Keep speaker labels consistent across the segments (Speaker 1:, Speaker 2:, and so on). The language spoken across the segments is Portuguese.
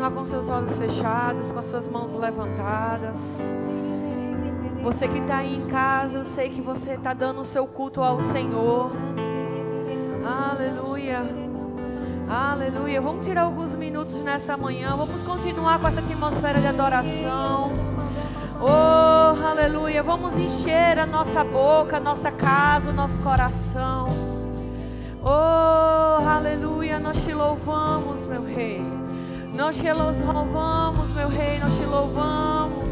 Speaker 1: continuar com seus olhos fechados, com as suas mãos levantadas. Você que está aí em casa, eu sei que você está dando o seu culto ao Senhor. Aleluia. Aleluia. Vamos tirar alguns minutos nessa manhã. Vamos continuar com essa atmosfera de adoração. Oh, aleluia. Vamos encher a nossa boca, a nossa casa, o nosso coração. Oh, aleluia. Nós te louvamos, meu Rei. Nós te louvamos, meu Rei. Nós te louvamos.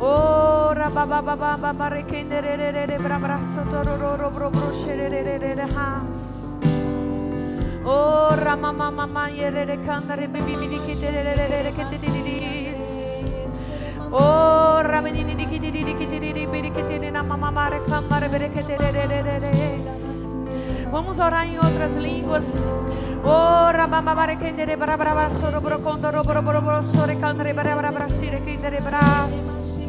Speaker 1: Oh, rabababababarekendererere brabraço torororo brobro xererere has. Oh, ramamamama yerere kandare bibibidi kitererere kitidiris. Oh, ramenini dikididi kitididi birikitidi na mamamare kamare bereketererere. Vamos orar em outras línguas. Oh, ramamamare kendere brabraba sorobro kondoro brobro sore kandare brabraba sire kendere bras.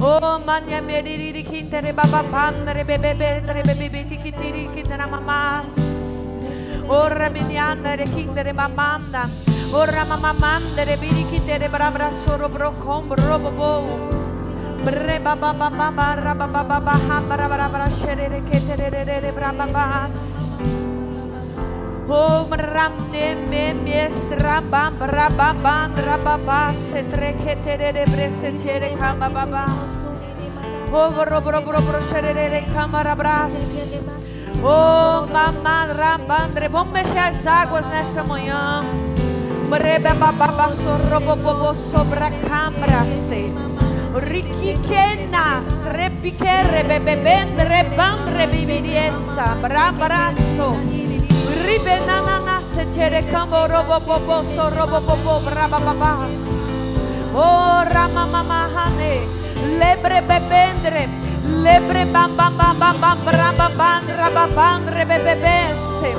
Speaker 1: Oh, mania meriri kintere baba pandere bebe bebe bebe bebe kitiri kitera mamas. Oh, raminiandere kindere mamanda. Oh, ramamamandere biri kitere brabra soro Oh, ba ba ba ba ba ra ba ba ba ba ha ba ra ba
Speaker 2: ra ba ra she re re ke te re re re re bra ba ba Om ram de
Speaker 1: me me stra ba ra ba ba ra ba ba se tre ke te re re bre se che re ka ba ba ba
Speaker 2: Om ro ro ro ro she re re re ka ma ra bra
Speaker 1: Oh mamá rambandre, vamos mexer as águas nesta manhã. Mreba bababa sorrobo bobo sobra cambraste. Riquiquenas, trepiquere, bebebendre, bambre, bibiriesa, brabrasto. Ribenanana, se chere cambo, robobobo, sorrobobobo, brabababas. Oh, ramamamahane, lebre, bebendre, lebre, bam, bam, bam, bam, bam, brababan, rababan, rebebebese.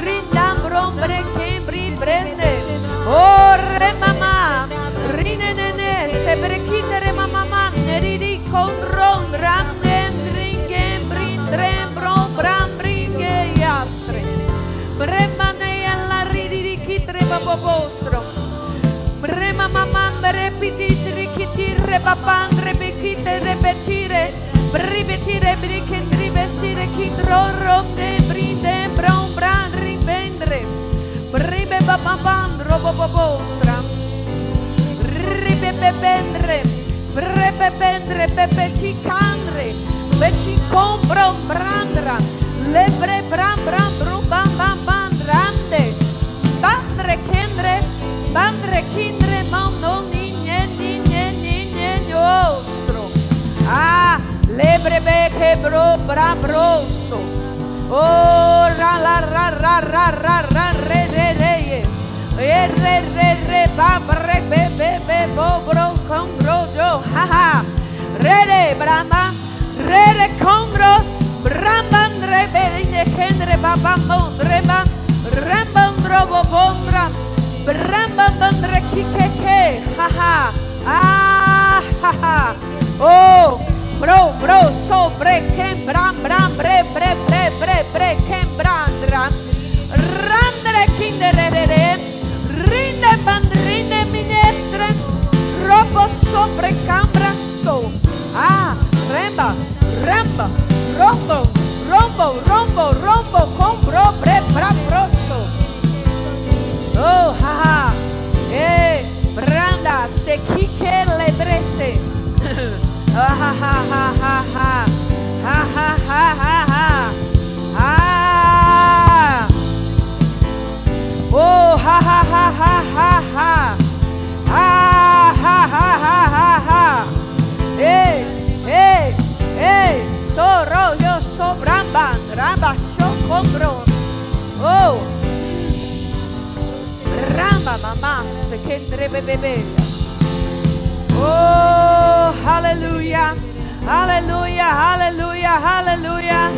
Speaker 1: Rindam, brombre, quembri, brende. Oh, re mamá, rinenene, sebrekite Riri con ron ram dem ringem brin trem bron bram bringhe yastre. Bremane alla riri chi treba popostro. Brema mamam repiti. Ribetire briken ribesire kit ron ron dem brin dem. Ribe babam robo popostra. Ribe bebendre. Brebe bendre bebe chicandre. Beci combro brandra. Lebre bram bram brum bam. Bandre kendre. Bandre kindre mam no niñe niñe niñe nostro. Ah, lebre beke bro bram. Oh, ra la ra ra ra ra ra re re re. Re re re ba bre be be be bo bro brama rere condro bramba rebe ine kendre baba mondrema ramba ndrobo bondra bramba bandre kikeke ha ha ah ha ha. Oh bro bro so bre ken bram bram bre bre bre bre bre ken brandra randre re re rinde bandrine minestre. Robo sopra cambra sto Ah, remba, ramba, rombo, rombo, rombo, rombo, com bro bre bra prosto. Oh, ha ha. Eh, branda, se kike lebrese. Ha ha ha ha ha ha. Ha ha ha ha ha. Ah. Oh ha ha ha ha ha ha. Sho compro. Oh. Ramba mamá, se que trebe bebê. Oh, hallelujah. Hallelujah, hallelujah, hallelujah.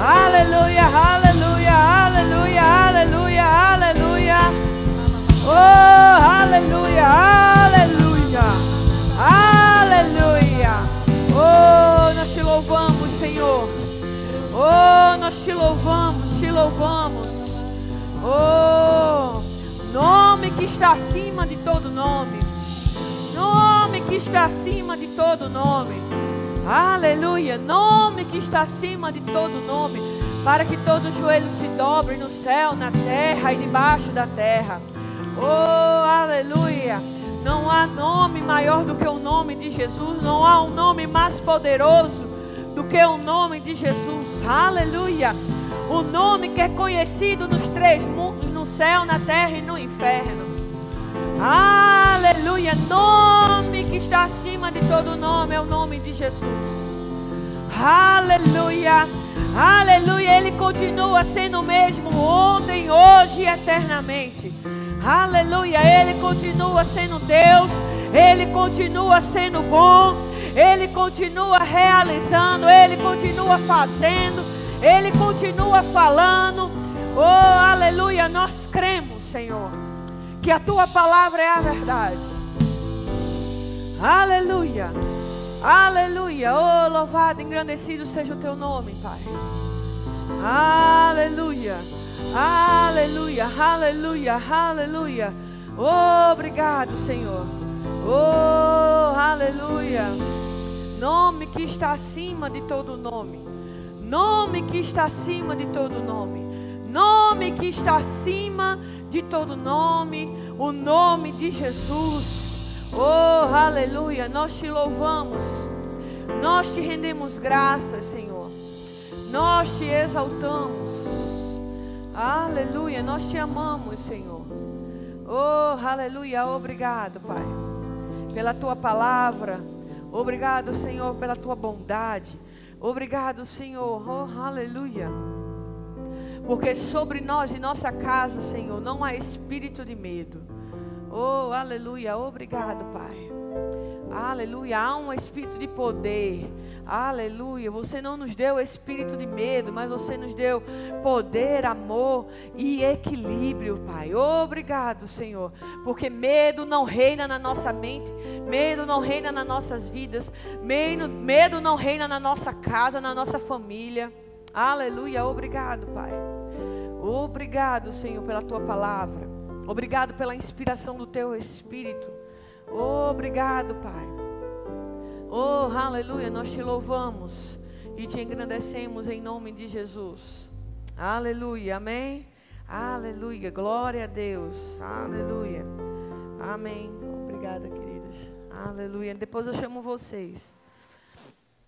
Speaker 1: Hallelujah, hallelujah, hallelujah, hallelujah, hallelujah. Oh, hallelujah, hallelujah. Aleluia. Oh, nós te louvamos, Senhor. Oh, nós te louvamos, te louvamos. Oh, nome que está acima de todo nome. Nome que está acima de todo nome. Aleluia. Nome que está acima de todo nome. Para que todo joelho se dobre no céu, na terra e debaixo da terra. Oh, aleluia. Não há nome maior do que o nome de Jesus. Não há um nome mais poderoso do que o nome de Jesus. Aleluia. O nome que é conhecido nos três mundos, no céu, na terra e no inferno. Aleluia. Nome que está acima de todo nome é o nome de Jesus. Aleluia. Aleluia. Ele continua sendo o mesmo ontem, hoje e eternamente. Aleluia. Ele continua sendo Deus. Ele continua sendo bom. Ele continua realizando. Ele continua fazendo. Ele continua falando. Oh, aleluia. Nós cremos, Senhor, que a tua palavra é a verdade. Aleluia. Aleluia. Oh, louvado, engrandecido seja o teu nome, Pai. Aleluia. Aleluia, aleluia, aleluia. Oh, obrigado, Senhor. Oh, aleluia. Nome que está acima de todo nome. Nome que está acima de todo nome. Nome que está acima de todo nome. O nome de Jesus. Oh, aleluia. Nós te louvamos. Nós te rendemos graças, Senhor. Nós te exaltamos. Aleluia, nós te amamos, Senhor. Oh, aleluia, obrigado, Pai, pela tua palavra. Obrigado, Senhor, pela tua bondade. Obrigado, Senhor. Oh, aleluia. Porque sobre nós e nossa casa, Senhor, não há espírito de medo. Oh, aleluia. Obrigado, Pai. Aleluia. Há um espírito de poder. Aleluia. Você não nos deu espírito de medo, mas você nos deu poder, amor e equilíbrio, Pai. Obrigado, Senhor. Porque medo não reina na nossa mente, medo não reina nas nossas vidas, medo, medo não reina na nossa casa, na nossa família. Aleluia. Obrigado, Pai. Obrigado, Senhor, pela tua palavra. Obrigado pela inspiração do teu espírito. Obrigado, Pai. Oh, aleluia, nós te louvamos e te engrandecemos em nome de Jesus. Aleluia, amém. Aleluia, glória a Deus. Aleluia. Amém. Obrigada, queridos. Aleluia. Depois eu chamo vocês.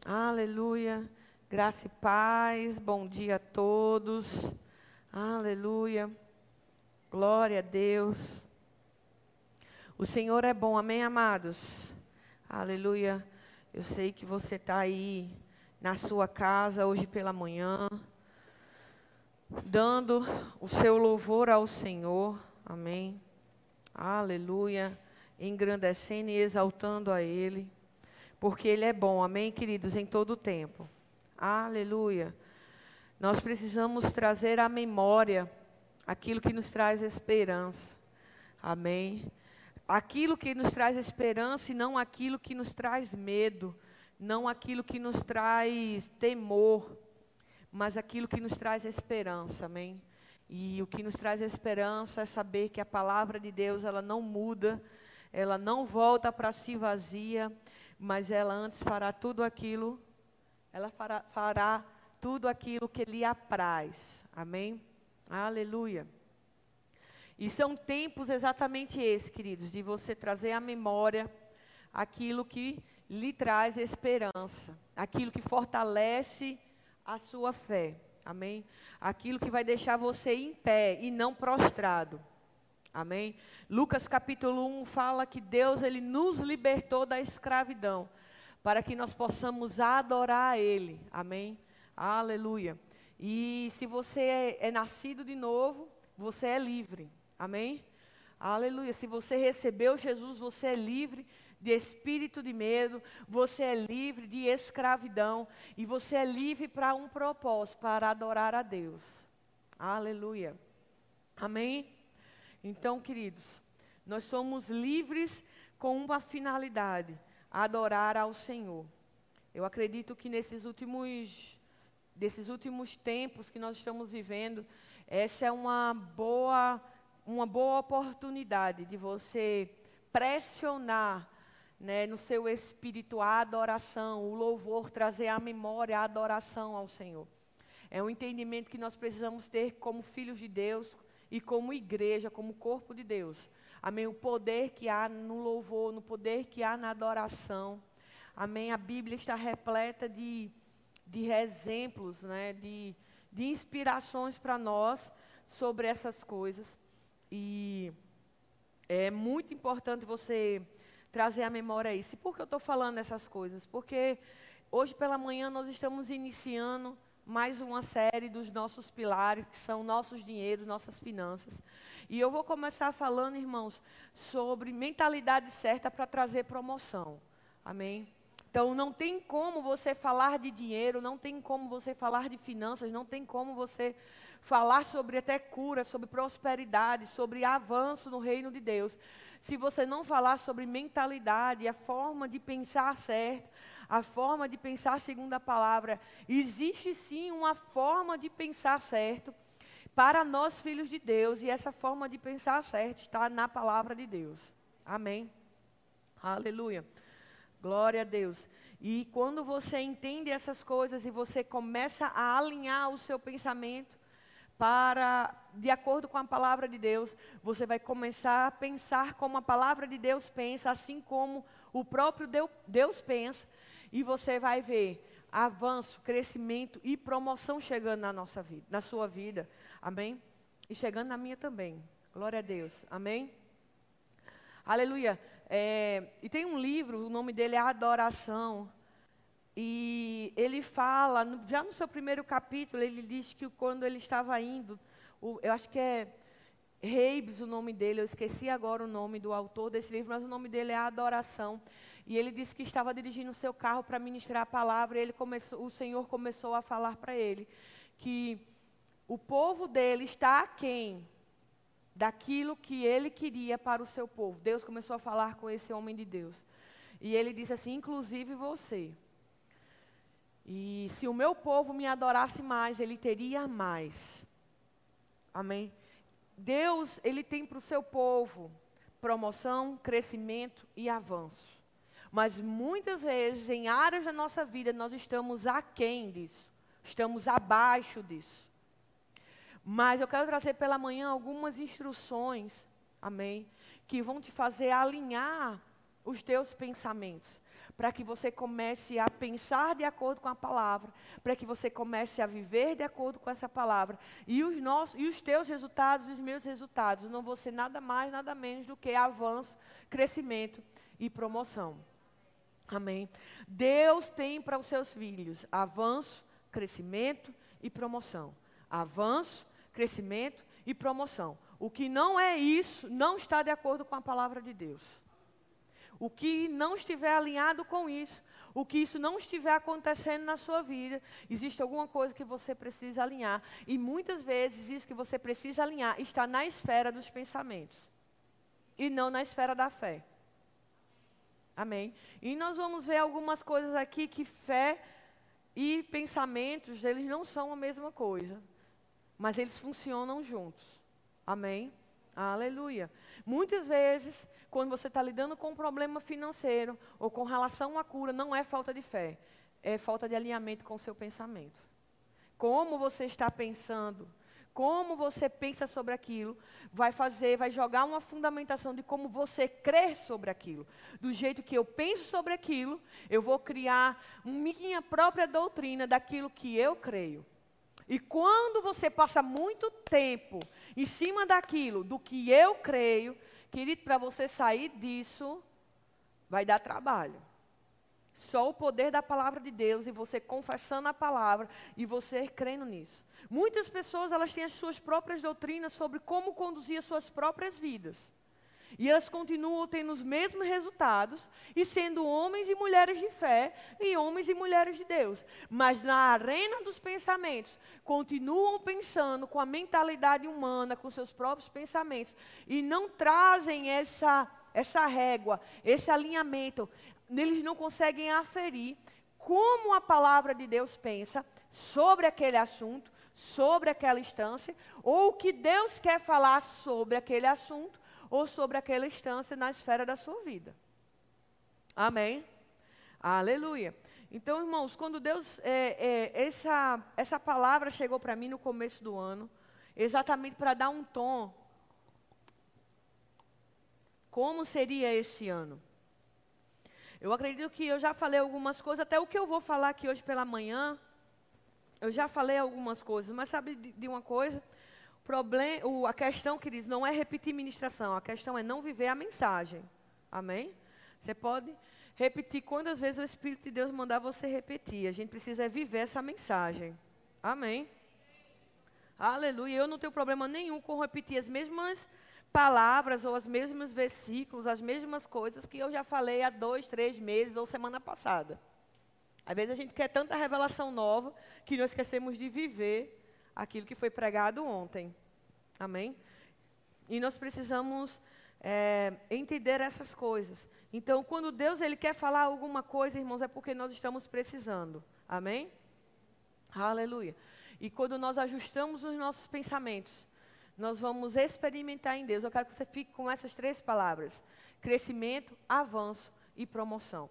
Speaker 1: Aleluia. Graça e paz. Bom dia a todos. Aleluia. Glória a Deus. O Senhor é bom, amém, amados? Aleluia. Eu sei que você está aí na sua casa hoje pela manhã, dando o seu louvor ao Senhor, amém? Aleluia. Engrandecendo e exaltando a Ele, porque Ele é bom, amém, queridos, em todo o tempo. Aleluia. Nós precisamos trazer à memória aquilo que nos traz esperança, amém? Aquilo que nos traz esperança e não aquilo que nos traz medo, não aquilo que nos traz temor, mas aquilo que nos traz esperança, amém? E o que nos traz esperança é saber que a palavra de Deus, ela não muda, ela não volta para si vazia, mas ela antes fará tudo aquilo, ela fará, fará tudo aquilo que lhe apraz, amém? Aleluia. E são tempos exatamente esses, queridos, de você trazer à memória aquilo que lhe traz esperança, aquilo que fortalece a sua fé. Amém? Aquilo que vai deixar você em pé e não prostrado. Amém? Lucas capítulo 1 fala que Deus ele nos libertou da escravidão para que nós possamos adorar a ele. Amém? Aleluia. E se você é, é nascido de novo, você é livre. Amém? Aleluia. Se você recebeu Jesus, você é livre de espírito de medo, você é livre de escravidão e você é livre para um propósito, para adorar a Deus. Aleluia. Amém? Então, queridos, nós somos livres com uma finalidade: adorar ao Senhor. Eu acredito que nesses últimos, desses últimos tempos que nós estamos vivendo, essa é uma boa uma boa oportunidade de você pressionar né, no seu espírito a adoração, o louvor, trazer à memória a adoração ao Senhor. É um entendimento que nós precisamos ter como filhos de Deus e como igreja, como corpo de Deus. Amém. O poder que há no louvor, no poder que há na adoração. Amém. A Bíblia está repleta de, de exemplos, né, de, de inspirações para nós sobre essas coisas. E é muito importante você trazer à memória isso. E por que eu estou falando essas coisas? Porque hoje pela manhã nós estamos iniciando mais uma série dos nossos pilares, que são nossos dinheiros, nossas finanças. E eu vou começar falando, irmãos, sobre mentalidade certa para trazer promoção. Amém? Então, não tem como você falar de dinheiro, não tem como você falar de finanças, não tem como você falar sobre até cura, sobre prosperidade, sobre avanço no reino de Deus. Se você não falar sobre mentalidade, a forma de pensar certo, a forma de pensar segundo a palavra, existe sim uma forma de pensar certo para nós filhos de Deus, e essa forma de pensar certo está na palavra de Deus. Amém. Aleluia. Glória a Deus. E quando você entende essas coisas e você começa a alinhar o seu pensamento para de acordo com a palavra de Deus, você vai começar a pensar como a palavra de Deus pensa, assim como o próprio Deus pensa, e você vai ver avanço, crescimento e promoção chegando na nossa vida, na sua vida. Amém? E chegando na minha também. Glória a Deus. Amém? Aleluia. É, e tem um livro, o nome dele é Adoração. E ele fala, já no seu primeiro capítulo, ele diz que quando ele estava indo, o, eu acho que é Reibs o nome dele, eu esqueci agora o nome do autor desse livro, mas o nome dele é Adoração. E ele disse que estava dirigindo o seu carro para ministrar a palavra, e ele começou, o Senhor começou a falar para ele que o povo dele está aquém daquilo que ele queria para o seu povo. Deus começou a falar com esse homem de Deus. E ele disse assim: inclusive você. E se o meu povo me adorasse mais, ele teria mais. Amém? Deus, ele tem para o seu povo promoção, crescimento e avanço. Mas muitas vezes, em áreas da nossa vida, nós estamos aquém disso. Estamos abaixo disso. Mas eu quero trazer pela manhã algumas instruções, amém? Que vão te fazer alinhar os teus pensamentos para que você comece a pensar de acordo com a palavra, para que você comece a viver de acordo com essa palavra. E os, nossos, e os teus resultados, os meus resultados, não vão ser nada mais, nada menos do que avanço, crescimento e promoção. Amém. Deus tem para os seus filhos avanço, crescimento e promoção. Avanço, crescimento e promoção. O que não é isso, não está de acordo com a palavra de Deus. O que não estiver alinhado com isso, o que isso não estiver acontecendo na sua vida, existe alguma coisa que você precisa alinhar. E muitas vezes isso que você precisa alinhar está na esfera dos pensamentos e não na esfera da fé. Amém? E nós vamos ver algumas coisas aqui que fé e pensamentos, eles não são a mesma coisa, mas eles funcionam juntos. Amém? Aleluia. Muitas vezes, quando você está lidando com um problema financeiro ou com relação à cura, não é falta de fé, é falta de alinhamento com o seu pensamento. Como você está pensando, como você pensa sobre aquilo, vai fazer, vai jogar uma fundamentação de como você crê sobre aquilo. Do jeito que eu penso sobre aquilo, eu vou criar minha própria doutrina daquilo que eu creio. E quando você passa muito tempo em cima daquilo, do que eu creio, querido, para você sair disso, vai dar trabalho. Só o poder da palavra de Deus e você confessando a palavra e você crendo nisso. Muitas pessoas, elas têm as suas próprias doutrinas sobre como conduzir as suas próprias vidas. E elas continuam tendo os mesmos resultados e sendo homens e mulheres de fé e homens e mulheres de Deus. Mas na arena dos pensamentos, continuam pensando com a mentalidade humana, com seus próprios pensamentos e não trazem essa essa régua, esse alinhamento. Eles não conseguem aferir como a palavra de Deus pensa sobre aquele assunto, sobre aquela instância, ou o que Deus quer falar sobre aquele assunto, ou sobre aquela instância na esfera da sua vida. Amém? Aleluia. Então, irmãos, quando Deus, é, é, essa, essa palavra chegou para mim no começo do ano, exatamente para dar um tom. Como seria esse ano? Eu acredito que eu já falei algumas coisas, até o que eu vou falar aqui hoje pela manhã, eu já falei algumas coisas, mas sabe de, de uma coisa? Problema, o, a questão, queridos, não é repetir ministração, a questão é não viver a mensagem. Amém? Você pode repetir quantas vezes o Espírito de Deus mandar você repetir. A gente precisa viver essa mensagem. Amém? Aleluia. Eu não tenho problema nenhum com repetir as mesmas palavras ou os mesmos versículos, as mesmas coisas que eu já falei há dois, três meses ou semana passada. Às vezes a gente quer tanta revelação nova que nós esquecemos de viver aquilo que foi pregado ontem. Amém? E nós precisamos é, entender essas coisas. Então, quando Deus ele quer falar alguma coisa, irmãos, é porque nós estamos precisando. Amém? Aleluia. E quando nós ajustamos os nossos pensamentos, nós vamos experimentar em Deus. Eu quero que você fique com essas três palavras: crescimento, avanço e promoção.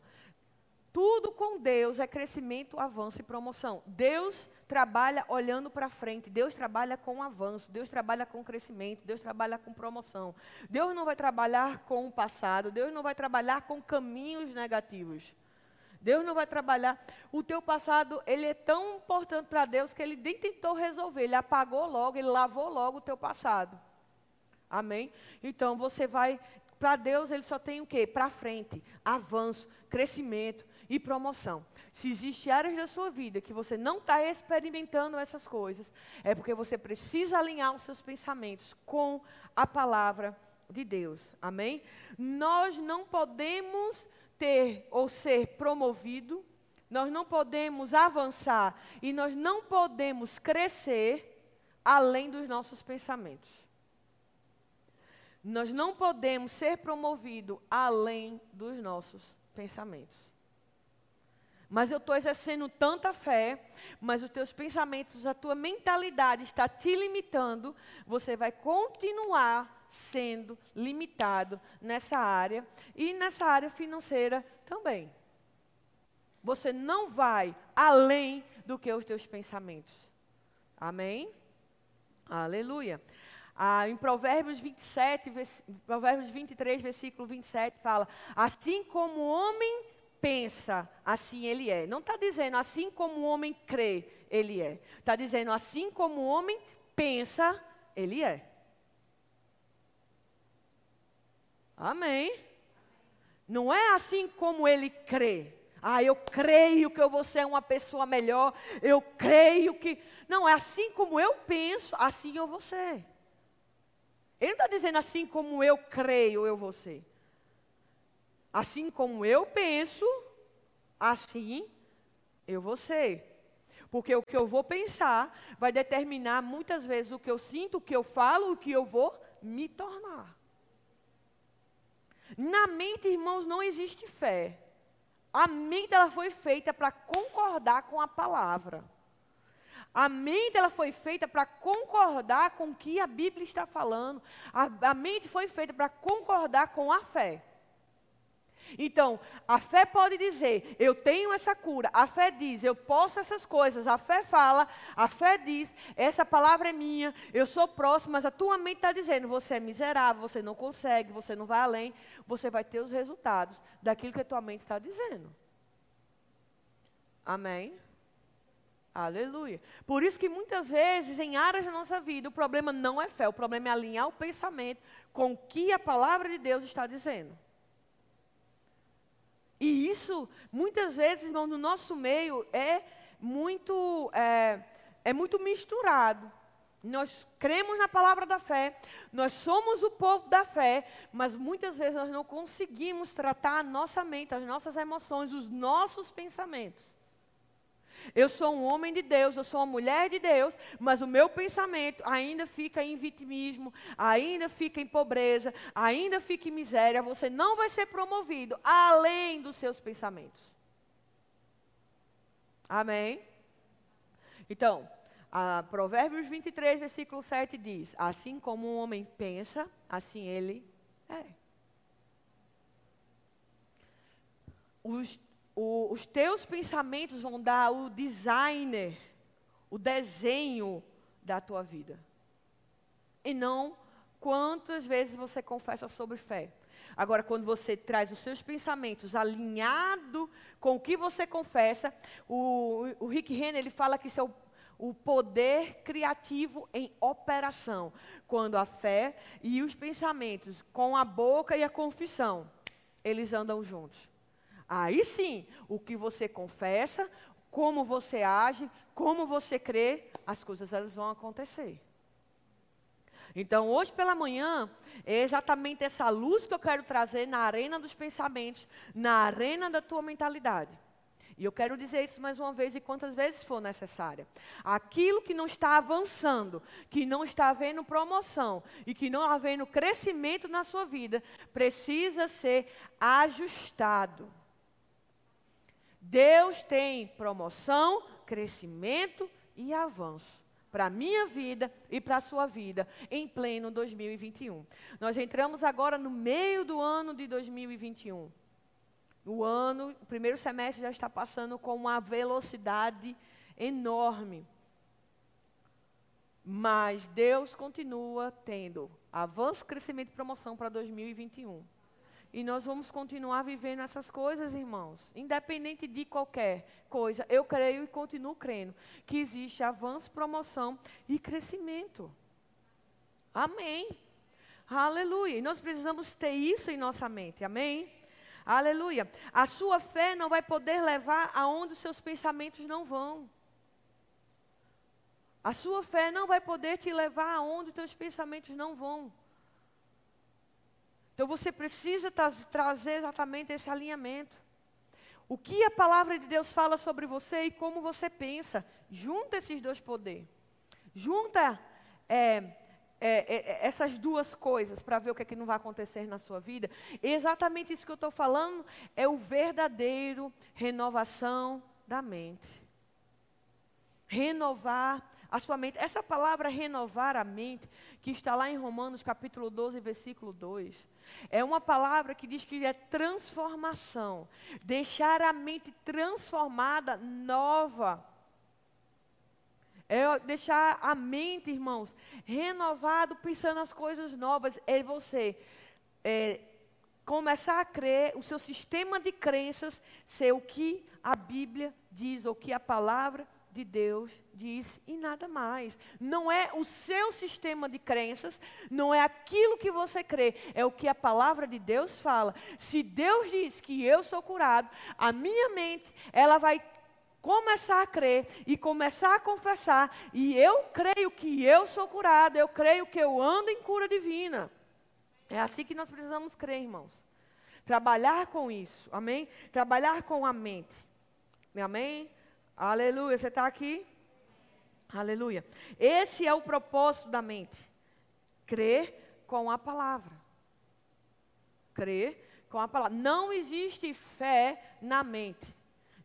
Speaker 1: Tudo com Deus é crescimento, avanço e promoção. Deus trabalha olhando para frente, Deus trabalha com avanço, Deus trabalha com crescimento, Deus trabalha com promoção. Deus não vai trabalhar com o passado, Deus não vai trabalhar com caminhos negativos. Deus não vai trabalhar. O teu passado, ele é tão importante para Deus que ele nem tentou resolver, ele apagou logo, ele lavou logo o teu passado. Amém? Então você vai para Deus ele só tem o quê? Para frente, avanço, crescimento e promoção. Se existem áreas da sua vida que você não está experimentando essas coisas, é porque você precisa alinhar os seus pensamentos com a palavra de Deus. Amém? Nós não podemos ter ou ser promovido, nós não podemos avançar e nós não podemos crescer além dos nossos pensamentos. Nós não podemos ser promovidos além dos nossos pensamentos. Mas eu estou exercendo tanta fé, mas os teus pensamentos, a tua mentalidade está te limitando, você vai continuar sendo limitado nessa área e nessa área financeira também. Você não vai além do que os teus pensamentos. Amém? Aleluia. Ah, em Provérbios 27, vers... Provérbios 23, versículo 27, fala: Assim como o homem pensa, assim ele é. Não está dizendo assim como o homem crê, ele é. Está dizendo assim como o homem pensa, ele é. Amém. Não é assim como ele crê. Ah, eu creio que eu vou ser uma pessoa melhor. Eu creio que. Não, é assim como eu penso, assim eu vou ser. Ele não está dizendo assim como eu creio, eu vou ser. Assim como eu penso, assim eu vou ser. Porque o que eu vou pensar vai determinar muitas vezes o que eu sinto, o que eu falo, o que eu vou me tornar. Na mente, irmãos, não existe fé. A mente ela foi feita para concordar com a palavra. A mente ela foi feita para concordar com o que a Bíblia está falando. A, a mente foi feita para concordar com a fé. Então, a fé pode dizer, eu tenho essa cura. A fé diz, eu posso essas coisas. A fé fala, a fé diz, essa palavra é minha, eu sou próximo, mas a tua mente está dizendo, você é miserável, você não consegue, você não vai além. Você vai ter os resultados daquilo que a tua mente está dizendo. Amém? Aleluia. Por isso que muitas vezes, em áreas da nossa vida, o problema não é fé, o problema é alinhar o pensamento com o que a palavra de Deus está dizendo. E isso, muitas vezes, irmão, no nosso meio é muito, é, é muito misturado. Nós cremos na palavra da fé, nós somos o povo da fé, mas muitas vezes nós não conseguimos tratar a nossa mente, as nossas emoções, os nossos pensamentos. Eu sou um homem de Deus, eu sou uma mulher de Deus, mas o meu pensamento ainda fica em vitimismo, ainda fica em pobreza, ainda fica em miséria. Você não vai ser promovido além dos seus pensamentos. Amém? Então, a Provérbios 23, versículo 7 diz: Assim como um homem pensa, assim ele é. Os, o, os teus pensamentos vão dar o designer, o desenho da tua vida. E não quantas vezes você confessa sobre fé. Agora, quando você traz os seus pensamentos alinhado com o que você confessa, o, o Rick Renner, ele fala que isso é o, o poder criativo em operação. Quando a fé e os pensamentos, com a boca e a confissão, eles andam juntos. Aí sim, o que você confessa, como você age, como você crê, as coisas elas vão acontecer. Então, hoje pela manhã, é exatamente essa luz que eu quero trazer na arena dos pensamentos, na arena da tua mentalidade. E eu quero dizer isso mais uma vez e quantas vezes for necessária. Aquilo que não está avançando, que não está havendo promoção e que não havendo crescimento na sua vida, precisa ser ajustado. Deus tem promoção, crescimento e avanço para a minha vida e para a sua vida em pleno 2021. Nós entramos agora no meio do ano de 2021. O ano, o primeiro semestre já está passando com uma velocidade enorme. Mas Deus continua tendo avanço, crescimento e promoção para 2021. E nós vamos continuar vivendo essas coisas, irmãos. Independente de qualquer coisa, eu creio e continuo crendo que existe avanço, promoção e crescimento. Amém. Aleluia. E nós precisamos ter isso em nossa mente. Amém. Aleluia. A sua fé não vai poder levar aonde os seus pensamentos não vão. A sua fé não vai poder te levar aonde os teus pensamentos não vão. Então você precisa tra trazer exatamente esse alinhamento. O que a palavra de Deus fala sobre você e como você pensa. Junta esses dois poderes. Junta é, é, é, essas duas coisas para ver o que, é que não vai acontecer na sua vida. exatamente isso que eu estou falando é o verdadeiro renovação da mente. Renovar a sua mente. Essa palavra renovar a mente, que está lá em Romanos capítulo 12, versículo 2, é uma palavra que diz que é transformação. Deixar a mente transformada, nova. É deixar a mente, irmãos, renovado, pensando as coisas novas. É você é, começar a crer, o seu sistema de crenças ser o que a Bíblia diz, ou o que a palavra de Deus diz e nada mais. Não é o seu sistema de crenças, não é aquilo que você crê, é o que a palavra de Deus fala. Se Deus diz que eu sou curado, a minha mente, ela vai começar a crer e começar a confessar, e eu creio que eu sou curado, eu creio que eu ando em cura divina. É assim que nós precisamos crer, irmãos. Trabalhar com isso, amém? Trabalhar com a mente, amém? Aleluia. Você está aqui? Aleluia. Esse é o propósito da mente. Crer com a palavra. Crer com a palavra. Não existe fé na mente.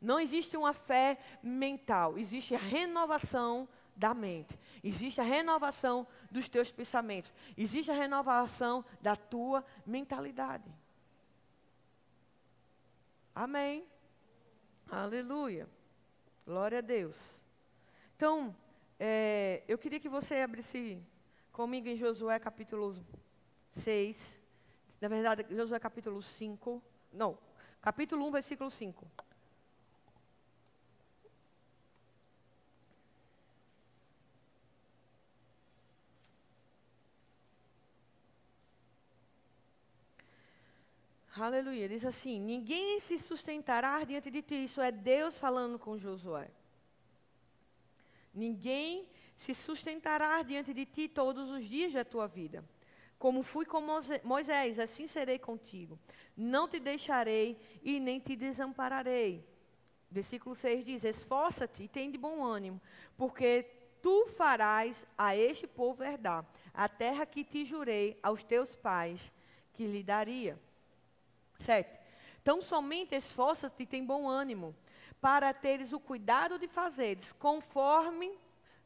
Speaker 1: Não existe uma fé mental. Existe a renovação da mente. Existe a renovação dos teus pensamentos. Existe a renovação da tua mentalidade. Amém. Aleluia. Glória a Deus. Então, é, eu queria que você abrisse comigo em Josué capítulo 6. Na verdade, Josué capítulo 5. Não, capítulo 1, versículo 5. Aleluia. Diz assim: Ninguém se sustentará diante de ti. Isso é Deus falando com Josué. Ninguém se sustentará diante de ti todos os dias da tua vida. Como fui com Moisés, assim serei contigo. Não te deixarei e nem te desampararei. Versículo 6 diz: Esforça-te e tem de bom ânimo, porque tu farás a este povo herdar a terra que te jurei aos teus pais que lhe daria. Sete. Então somente esforça-te e tem bom ânimo, para teres o cuidado de fazeres conforme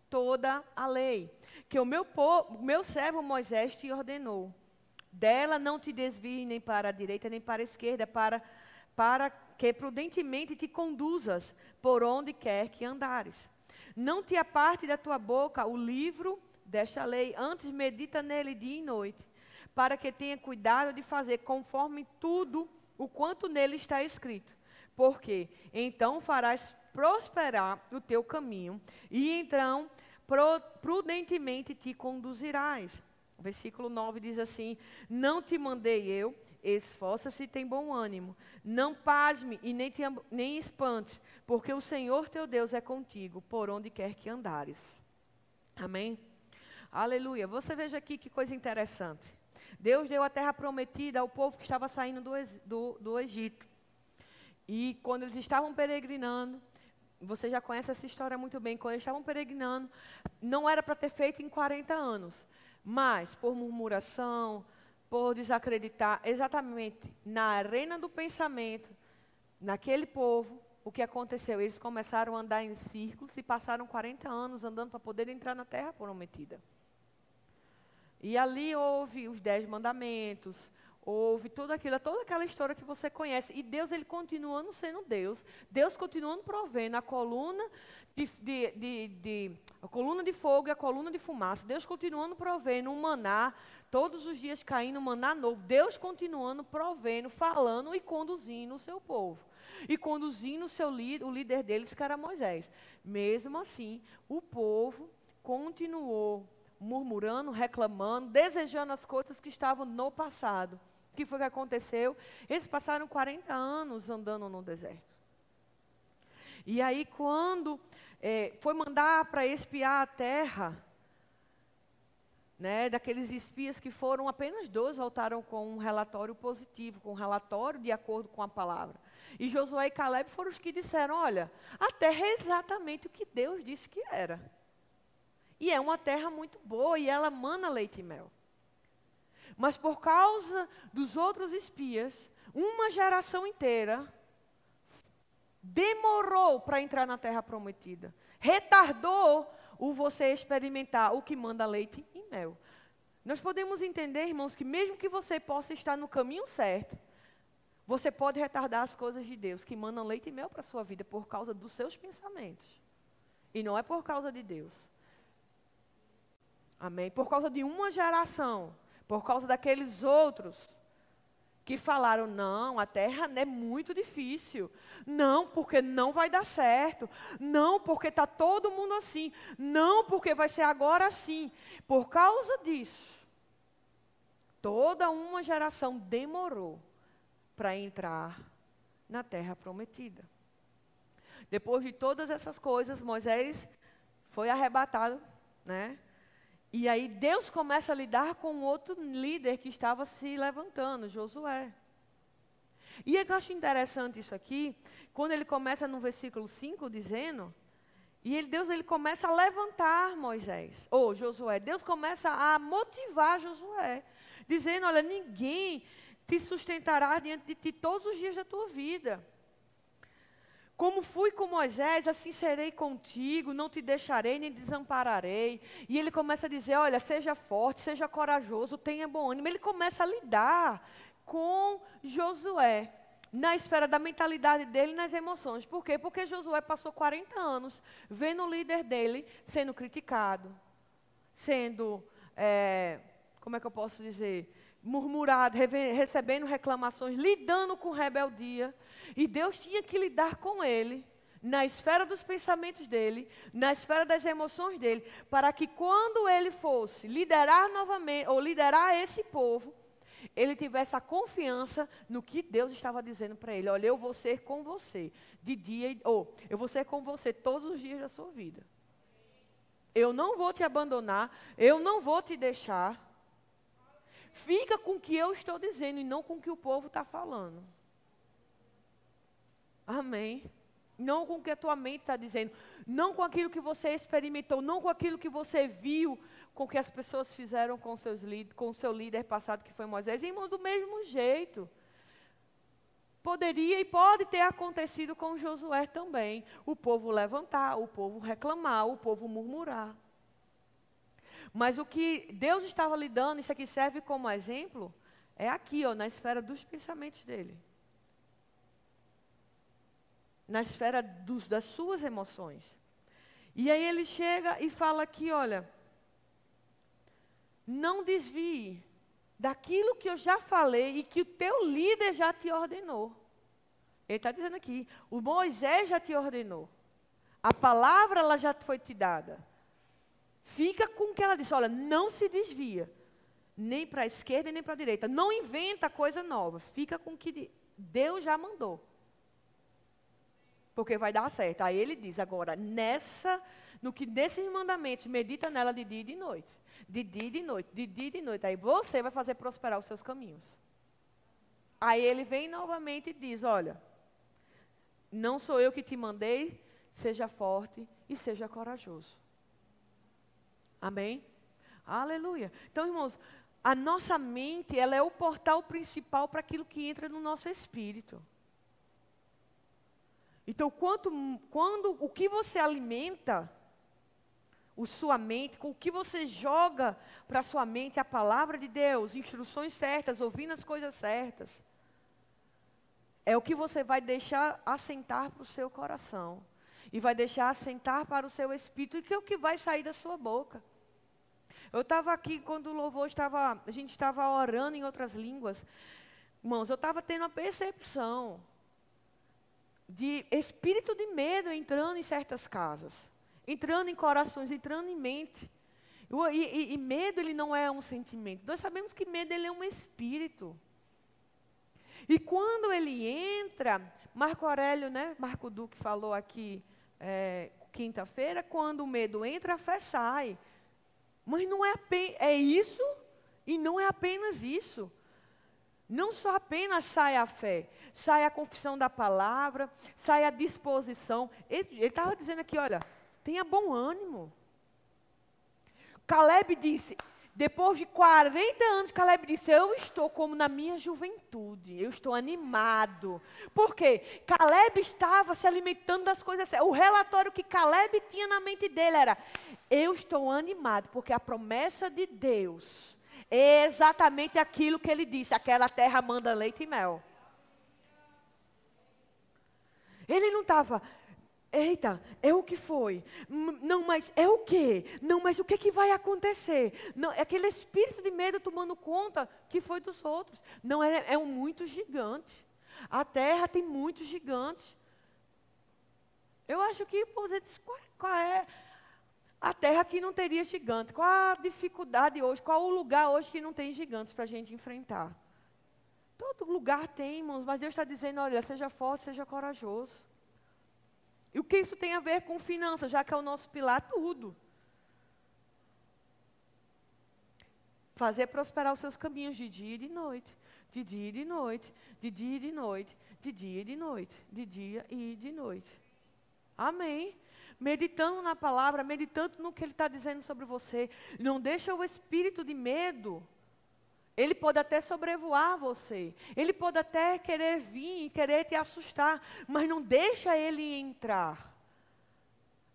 Speaker 1: toda a lei, que o meu, povo, meu servo Moisés te ordenou. Dela não te desvie nem para a direita nem para a esquerda, para, para que prudentemente te conduzas por onde quer que andares. Não te aparte da tua boca o livro desta lei, antes medita nele dia e noite, para que tenha cuidado de fazer conforme tudo o quanto nele está escrito. Porque então farás prosperar o teu caminho, e então prudentemente te conduzirás. O versículo 9 diz assim: Não te mandei eu, esforça-se e tem bom ânimo. Não pasme e nem, te, nem espantes, porque o Senhor teu Deus é contigo, por onde quer que andares. Amém? Aleluia. Você veja aqui que coisa interessante. Deus deu a terra prometida ao povo que estava saindo do, do, do Egito. E quando eles estavam peregrinando, você já conhece essa história muito bem, quando eles estavam peregrinando, não era para ter feito em 40 anos. Mas, por murmuração, por desacreditar, exatamente na arena do pensamento, naquele povo, o que aconteceu? Eles começaram a andar em círculos e passaram 40 anos andando para poder entrar na terra prometida. E ali houve os dez mandamentos, houve tudo aquilo, toda aquela história que você conhece. E Deus, ele continuando sendo Deus, Deus continuando provendo a coluna de, de, de, de, a coluna de fogo e a coluna de fumaça. Deus continuando provendo um maná, todos os dias caindo maná novo. Deus continuando provendo, falando e conduzindo o seu povo. E conduzindo o seu líder, o líder deles, que era Moisés. Mesmo assim, o povo continuou murmurando, reclamando, desejando as coisas que estavam no passado. O que foi que aconteceu? Eles passaram 40 anos andando no deserto. E aí, quando é, foi mandar para espiar a terra, né, daqueles espias que foram apenas dois, voltaram com um relatório positivo, com um relatório de acordo com a palavra. E Josué e Caleb foram os que disseram: olha, a terra é exatamente o que Deus disse que era. E é uma terra muito boa e ela mana leite e mel. Mas por causa dos outros espias, uma geração inteira demorou para entrar na terra prometida. Retardou o você experimentar o que manda leite e mel. Nós podemos entender, irmãos, que mesmo que você possa estar no caminho certo, você pode retardar as coisas de Deus que mandam leite e mel para a sua vida por causa dos seus pensamentos. E não é por causa de Deus. Amém? Por causa de uma geração, por causa daqueles outros que falaram: não, a terra é muito difícil. Não, porque não vai dar certo. Não, porque está todo mundo assim. Não, porque vai ser agora assim. Por causa disso, toda uma geração demorou para entrar na terra prometida. Depois de todas essas coisas, Moisés foi arrebatado, né? E aí Deus começa a lidar com outro líder que estava se levantando, Josué. E eu acho interessante isso aqui, quando ele começa no versículo 5 dizendo, e ele, Deus ele começa a levantar Moisés, ou Josué, Deus começa a motivar Josué, dizendo, olha, ninguém te sustentará diante de ti todos os dias da tua vida. Como fui com Moisés, assim serei contigo, não te deixarei nem desampararei. E ele começa a dizer: olha, seja forte, seja corajoso, tenha bom ânimo. Ele começa a lidar com Josué na esfera da mentalidade dele e nas emoções. Por quê? Porque Josué passou 40 anos vendo o líder dele sendo criticado, sendo, é, como é que eu posso dizer, murmurado, recebendo reclamações, lidando com rebeldia. E Deus tinha que lidar com ele, na esfera dos pensamentos dele, na esfera das emoções dele, para que quando ele fosse liderar novamente, ou liderar esse povo, ele tivesse a confiança no que Deus estava dizendo para ele. Olha, eu vou ser com você de dia, ou eu vou ser com você todos os dias da sua vida. Eu não vou te abandonar, eu não vou te deixar. Fica com o que eu estou dizendo e não com o que o povo está falando. Amém. Não com o que a tua mente está dizendo, não com aquilo que você experimentou, não com aquilo que você viu, com o que as pessoas fizeram com, seus, com o seu líder passado, que foi Moisés. Irmão, do mesmo jeito. Poderia e pode ter acontecido com Josué também. O povo levantar, o povo reclamar, o povo murmurar. Mas o que Deus estava lhe dando, isso aqui serve como exemplo, é aqui, ó, na esfera dos pensamentos dele. Na esfera dos, das suas emoções. E aí ele chega e fala aqui, olha, não desvie daquilo que eu já falei e que o teu líder já te ordenou. Ele está dizendo aqui, o Moisés já te ordenou. A palavra ela já foi te dada. Fica com o que ela disse. Olha, não se desvia. Nem para a esquerda nem para a direita. Não inventa coisa nova. Fica com o que Deus já mandou. Porque vai dar certo. Aí ele diz agora, nessa, no que desses mandamentos, medita nela de dia e de noite de dia e de noite, de dia e de noite. Aí você vai fazer prosperar os seus caminhos. Aí ele vem novamente e diz: Olha, não sou eu que te mandei, seja forte e seja corajoso. Amém? Aleluia. Então, irmãos, a nossa mente, ela é o portal principal para aquilo que entra no nosso espírito. Então, quanto, quando o que você alimenta, o sua mente, com o que você joga para a sua mente a palavra de Deus, instruções certas, ouvindo as coisas certas. É o que você vai deixar assentar para o seu coração. E vai deixar assentar para o seu espírito, e que é o que vai sair da sua boca. Eu estava aqui quando o louvor estava, a gente estava orando em outras línguas. Irmãos, eu estava tendo a percepção de espírito de medo entrando em certas casas entrando em corações, entrando em mente. E, e, e, medo ele não é um sentimento. Nós sabemos que medo ele é um espírito. E quando ele entra, Marco Aurélio, né, Marco Duque falou aqui é, quinta-feira, quando o medo entra, a fé sai. Mas não é é isso e não é apenas isso. Não só apenas sai a fé, sai a confissão da palavra, sai a disposição. Ele estava dizendo aqui, olha, Tenha bom ânimo. Caleb disse, depois de 40 anos, Caleb disse: Eu estou como na minha juventude, eu estou animado. Por quê? Caleb estava se alimentando das coisas. O relatório que Caleb tinha na mente dele era: Eu estou animado, porque a promessa de Deus é exatamente aquilo que ele disse: aquela terra manda leite e mel. Ele não estava, Eita, é o que foi? Não, mas é o que? Não, mas o que, que vai acontecer? Não, é aquele espírito de medo tomando conta que foi dos outros. Não, é, é um muito gigante. A terra tem muitos gigantes. Eu acho que, por exemplo, qual, qual é a terra que não teria gigante? Qual a dificuldade hoje? Qual o lugar hoje que não tem gigantes para a gente enfrentar? Todo lugar tem, irmãos, mas Deus está dizendo: olha, seja forte, seja corajoso. E o que isso tem a ver com finanças, já que é o nosso pilar tudo? Fazer prosperar os seus caminhos de dia e de noite, de dia e de noite, de dia e de noite, de dia e de noite, de dia e de noite. Amém. Meditando na palavra, meditando no que ele está dizendo sobre você. Não deixa o espírito de medo ele pode até sobrevoar você. Ele pode até querer vir e querer te assustar. Mas não deixa ele entrar.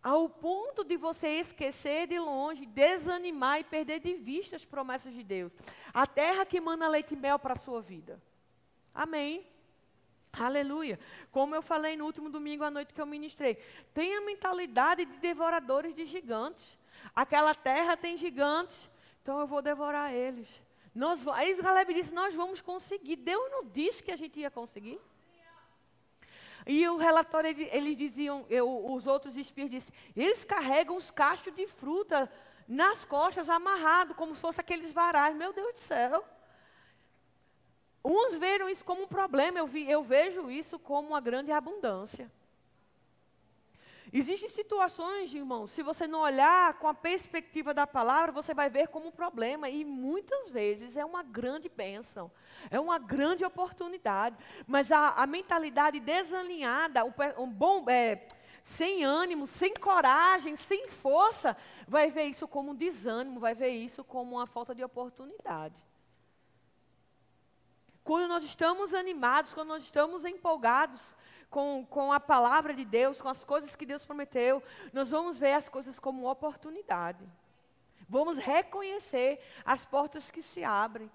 Speaker 1: Ao ponto de você esquecer de longe, desanimar e perder de vista as promessas de Deus. A terra que manda leite e mel para a sua vida. Amém. Aleluia. Como eu falei no último domingo à noite que eu ministrei. Tenha mentalidade de devoradores de gigantes. Aquela terra tem gigantes, então eu vou devorar eles. Nós, aí Caleb disse: Nós vamos conseguir. Deus não disse que a gente ia conseguir. E o relatório, eles diziam, eu, os outros espíritos disseram, eles carregam os cachos de fruta nas costas, amarrado, como se fosse aqueles varais. Meu Deus do céu. Uns viram isso como um problema, eu, vi, eu vejo isso como uma grande abundância. Existem situações, irmãos, se você não olhar com a perspectiva da palavra, você vai ver como um problema. E muitas vezes é uma grande bênção, é uma grande oportunidade. Mas a, a mentalidade desalinhada, um bom, é, sem ânimo, sem coragem, sem força, vai ver isso como um desânimo, vai ver isso como uma falta de oportunidade. Quando nós estamos animados, quando nós estamos empolgados com, com a palavra de Deus, com as coisas que Deus prometeu, nós vamos ver as coisas como oportunidade. Vamos reconhecer as portas que se abrem,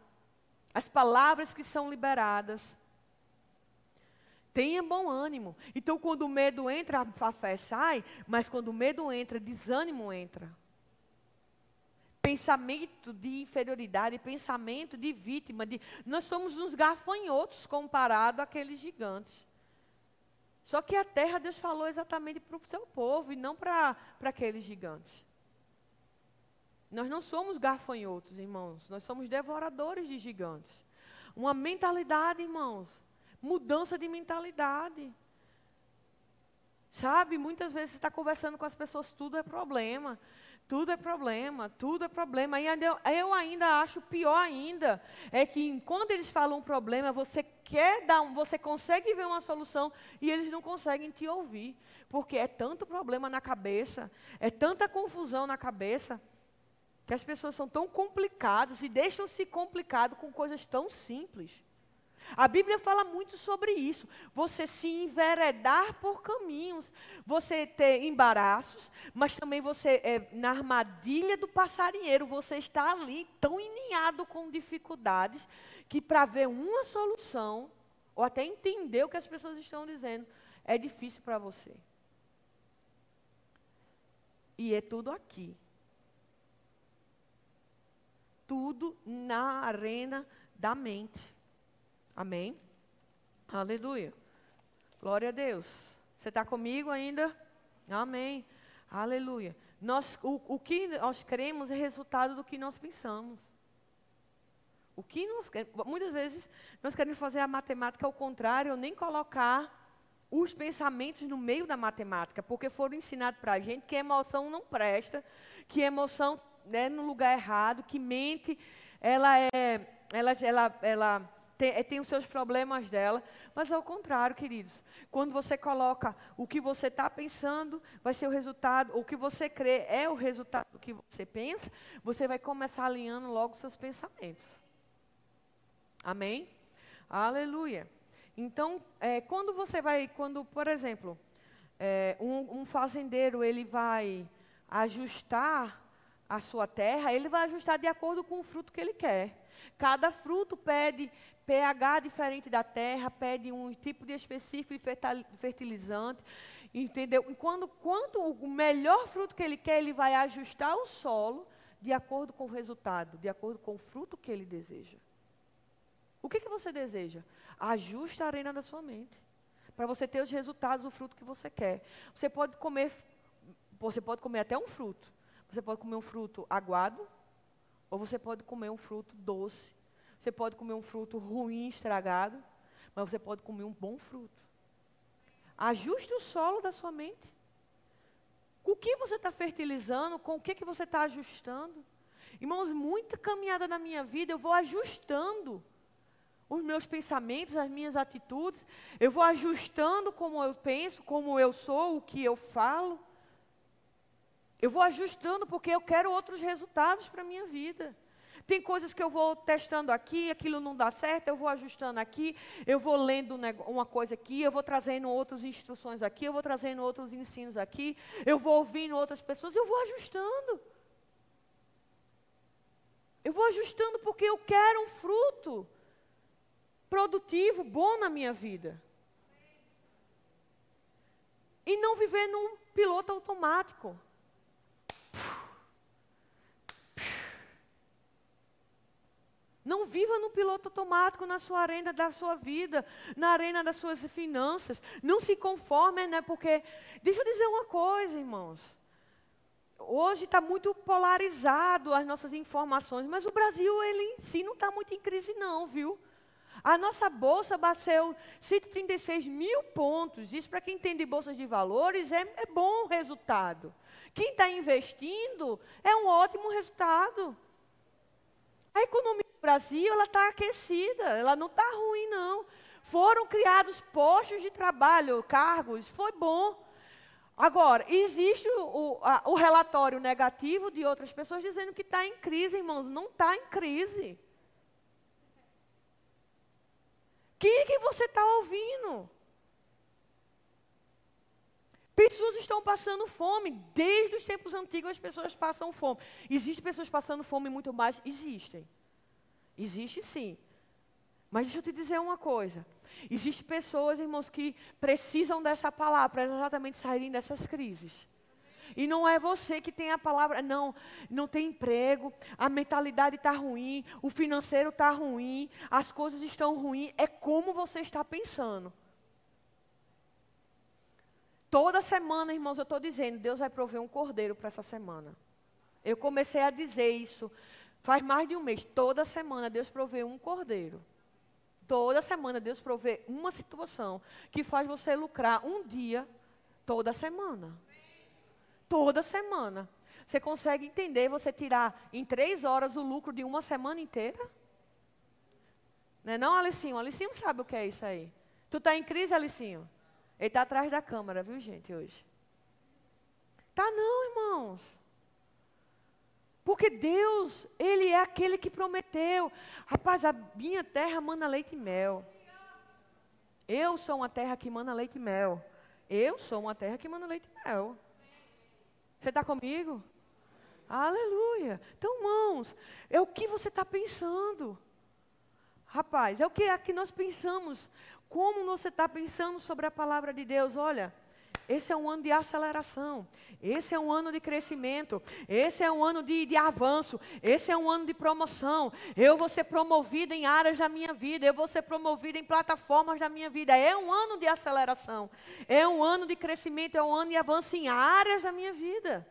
Speaker 1: as palavras que são liberadas. Tenha bom ânimo. Então, quando o medo entra, a fé sai, mas quando o medo entra, desânimo entra. Pensamento de inferioridade, pensamento de vítima. De... Nós somos uns gafanhotos comparado àqueles gigantes. Só que a terra Deus falou exatamente para o seu povo e não para aqueles gigantes. Nós não somos gafanhotos, irmãos. Nós somos devoradores de gigantes. Uma mentalidade, irmãos. Mudança de mentalidade. Sabe, muitas vezes você está conversando com as pessoas, tudo é problema. Tudo é problema, tudo é problema. E eu, ainda acho pior ainda, é que enquanto eles falam um problema, você quer dar, um, você consegue ver uma solução e eles não conseguem te ouvir, porque é tanto problema na cabeça, é tanta confusão na cabeça, que as pessoas são tão complicadas e deixam-se complicado com coisas tão simples. A Bíblia fala muito sobre isso. Você se enveredar por caminhos, você ter embaraços, mas também você, é, na armadilha do passarinheiro, você está ali tão ininhado com dificuldades que para ver uma solução, ou até entender o que as pessoas estão dizendo, é difícil para você. E é tudo aqui. Tudo na arena da mente. Amém? Aleluia. Glória a Deus. Você está comigo ainda? Amém. Aleluia. Nós, o, o que nós cremos é resultado do que nós pensamos. O que nós muitas vezes nós queremos fazer a matemática ao contrário, nem colocar os pensamentos no meio da matemática, porque foram ensinados para a gente que emoção não presta, que emoção é no lugar errado, que mente ela é, ela, ela, ela tem, é, tem os seus problemas dela, mas ao contrário, queridos, quando você coloca o que você está pensando, vai ser o resultado, o que você crê é o resultado do que você pensa, você vai começar alinhando logo seus pensamentos. Amém? Aleluia. Então, é, quando você vai, quando, por exemplo, é, um, um fazendeiro ele vai ajustar a sua terra, ele vai ajustar de acordo com o fruto que ele quer. Cada fruto pede pH diferente da terra, pede um tipo de específico de fertilizante, entendeu? E quando, quanto o melhor fruto que ele quer, ele vai ajustar o solo de acordo com o resultado, de acordo com o fruto que ele deseja. O que, que você deseja? Ajuste a arena da sua mente. Para você ter os resultados do fruto que você quer. Você pode comer, você pode comer até um fruto. Você pode comer um fruto aguado, ou você pode comer um fruto doce. Você pode comer um fruto ruim, estragado, mas você pode comer um bom fruto. Ajuste o solo da sua mente. Com o que você está fertilizando, com o que, que você está ajustando. Irmãos, muita caminhada na minha vida, eu vou ajustando os meus pensamentos, as minhas atitudes, eu vou ajustando como eu penso, como eu sou, o que eu falo. Eu vou ajustando porque eu quero outros resultados para a minha vida. Tem coisas que eu vou testando aqui, aquilo não dá certo, eu vou ajustando aqui, eu vou lendo uma coisa aqui, eu vou trazendo outras instruções aqui, eu vou trazendo outros ensinos aqui, eu vou ouvindo outras pessoas, eu vou ajustando. Eu vou ajustando porque eu quero um fruto produtivo, bom na minha vida. E não viver num piloto automático. Não viva no piloto automático na sua arena da sua vida, na arena das suas finanças. Não se conforme, né? Porque, deixa eu dizer uma coisa, irmãos. Hoje está muito polarizado as nossas informações, mas o Brasil, ele em si, não está muito em crise, não, viu? A nossa bolsa bateu 136 mil pontos. Isso, para quem entende bolsas de valores, é, é bom resultado. Quem está investindo é um ótimo resultado. A economia Brasil ela está aquecida, ela não está ruim não. Foram criados postos de trabalho, cargos, foi bom. Agora, existe o, a, o relatório negativo de outras pessoas dizendo que está em crise, irmãos. Não está em crise. Quem é que você está ouvindo? Pessoas estão passando fome. Desde os tempos antigos as pessoas passam fome. Existem pessoas passando fome muito mais? Existem. Existe sim. Mas deixa eu te dizer uma coisa. Existem pessoas, irmãos, que precisam dessa palavra para exatamente saírem dessas crises. E não é você que tem a palavra, não, não tem emprego, a mentalidade está ruim, o financeiro está ruim, as coisas estão ruins, é como você está pensando. Toda semana, irmãos, eu estou dizendo, Deus vai prover um cordeiro para essa semana. Eu comecei a dizer isso faz mais de um mês. Toda semana Deus provê um cordeiro. Toda semana Deus provê uma situação que faz você lucrar um dia toda semana. Toda semana. Você consegue entender você tirar em três horas o lucro de uma semana inteira? Não é não, Alicinho? Alicinho sabe o que é isso aí. Tu está em crise, Alicinho? Ele está atrás da câmara, viu, gente, hoje? Tá não, irmãos. Porque Deus, Ele é aquele que prometeu. Rapaz, a minha terra manda leite e mel. Eu sou uma terra que manda leite e mel. Eu sou uma terra que manda leite e mel. Você está comigo? Aleluia. Então, irmãos, é o que você está pensando. Rapaz, é o que, é que nós pensamos. Como você está pensando sobre a palavra de Deus? Olha, esse é um ano de aceleração, esse é um ano de crescimento, esse é um ano de, de, avanço, esse é um ano de promoção. Eu vou ser promovida em áreas da minha vida, eu vou ser promovida em plataformas da minha vida. É um ano de aceleração, é um ano de crescimento, é um ano de avanço em áreas da minha vida.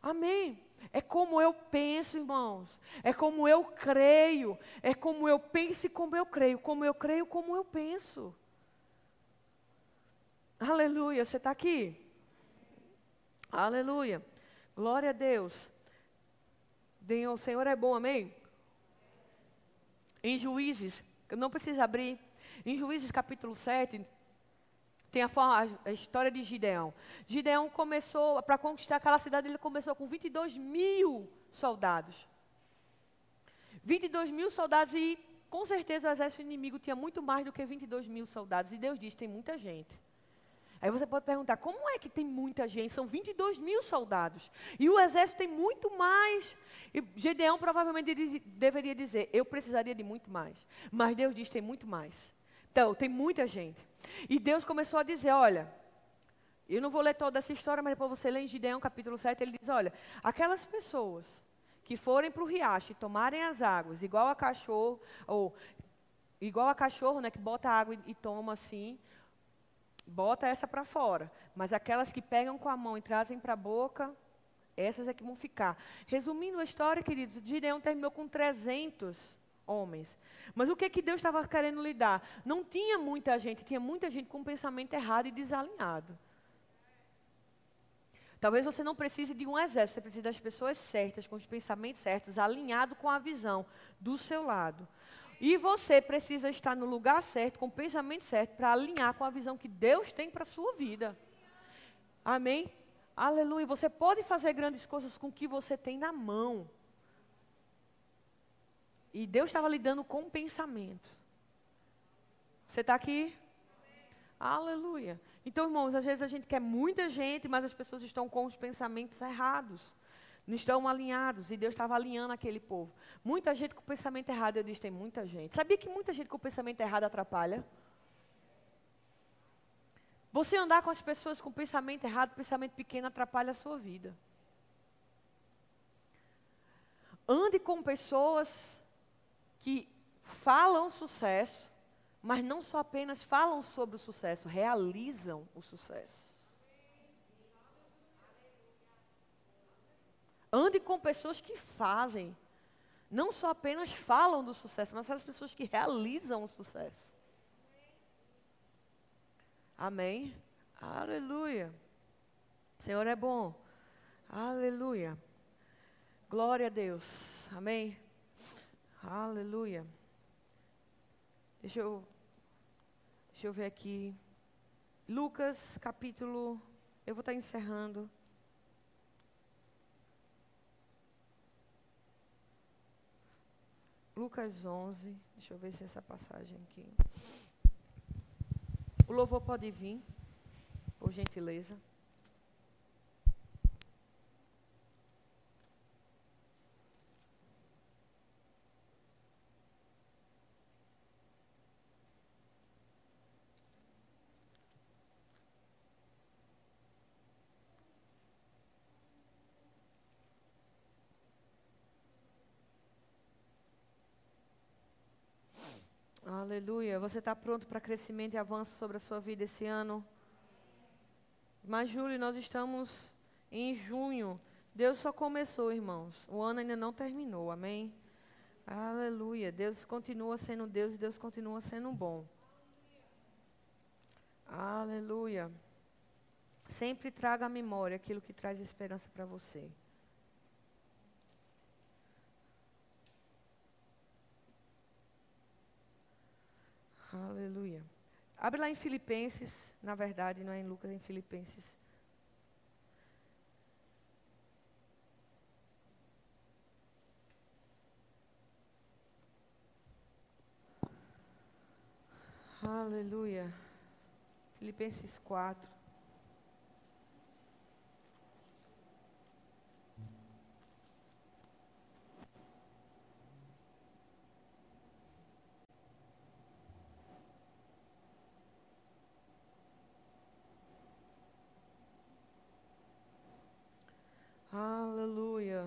Speaker 1: Amém. É como eu penso, irmãos. É como eu creio. É como eu penso e como eu creio. Como eu creio, como eu penso. Aleluia. Você está aqui? Aleluia. Glória a Deus. O Senhor é bom, amém? Em Juízes, não precisa abrir. Em Juízes capítulo 7, tem a, a, história de Gideão. Gideão começou, para conquistar aquela cidade, ele começou com 22 mil soldados. 22 mil soldados e com certeza o exército inimigo tinha muito mais do que 22 mil soldados. E Deus diz, tem muita gente. Aí você pode perguntar, como é que tem muita gente? São 22 mil soldados. E o exército tem muito mais. E Gedeão provavelmente deveria dizer, eu precisaria de muito mais. Mas Deus diz, tem muito mais. Então, tem muita gente. E Deus começou a dizer: olha, eu não vou ler toda essa história, mas depois você lê em Gideão capítulo 7, ele diz: olha, aquelas pessoas que forem para o riacho e tomarem as águas, igual a cachorro, ou igual a cachorro, né, que bota água e, e toma assim, bota essa para fora. Mas aquelas que pegam com a mão e trazem para a boca, essas é que vão ficar. Resumindo a história, queridos, Gideão terminou com 300 homens. Mas o que, que Deus estava querendo lidar? Não tinha muita gente, tinha muita gente com um pensamento errado e desalinhado. Talvez você não precise de um exército, você precisa das pessoas certas, com os pensamentos certos, alinhado com a visão do seu lado. E você precisa estar no lugar certo, com o pensamento certo, para alinhar com a visão que Deus tem para a sua vida. Amém? Aleluia. Você pode fazer grandes coisas com o que você tem na mão. E Deus estava lidando com o pensamento. Você está aqui? Aleluia. Então, irmãos, às vezes a gente quer muita gente, mas as pessoas estão com os pensamentos errados. Não estão alinhados. E Deus estava alinhando aquele povo. Muita gente com pensamento errado. Eu disse, tem muita gente. Sabia que muita gente com pensamento errado atrapalha? Você andar com as pessoas com pensamento errado, pensamento pequeno, atrapalha a sua vida. Ande com pessoas que falam sucesso, mas não só apenas falam sobre o sucesso, realizam o sucesso. Ande com pessoas que fazem, não só apenas falam do sucesso, mas são as pessoas que realizam o sucesso. Amém? Aleluia. O Senhor é bom. Aleluia. Glória a Deus. Amém. Aleluia. Deixa eu, deixa eu ver aqui. Lucas, capítulo. Eu vou estar encerrando. Lucas 11. Deixa eu ver se essa passagem aqui. O louvor pode vir, por gentileza. Aleluia. Você está pronto para crescimento e avanço sobre a sua vida esse ano? Mas, Júlio, nós estamos em junho. Deus só começou, irmãos. O ano ainda não terminou. Amém? Aleluia. Deus continua sendo Deus e Deus continua sendo bom. Aleluia. Sempre traga à memória aquilo que traz esperança para você. Aleluia. Abre lá em Filipenses, na verdade, não é em Lucas, é em Filipenses. Aleluia. Filipenses 4. Aleluia.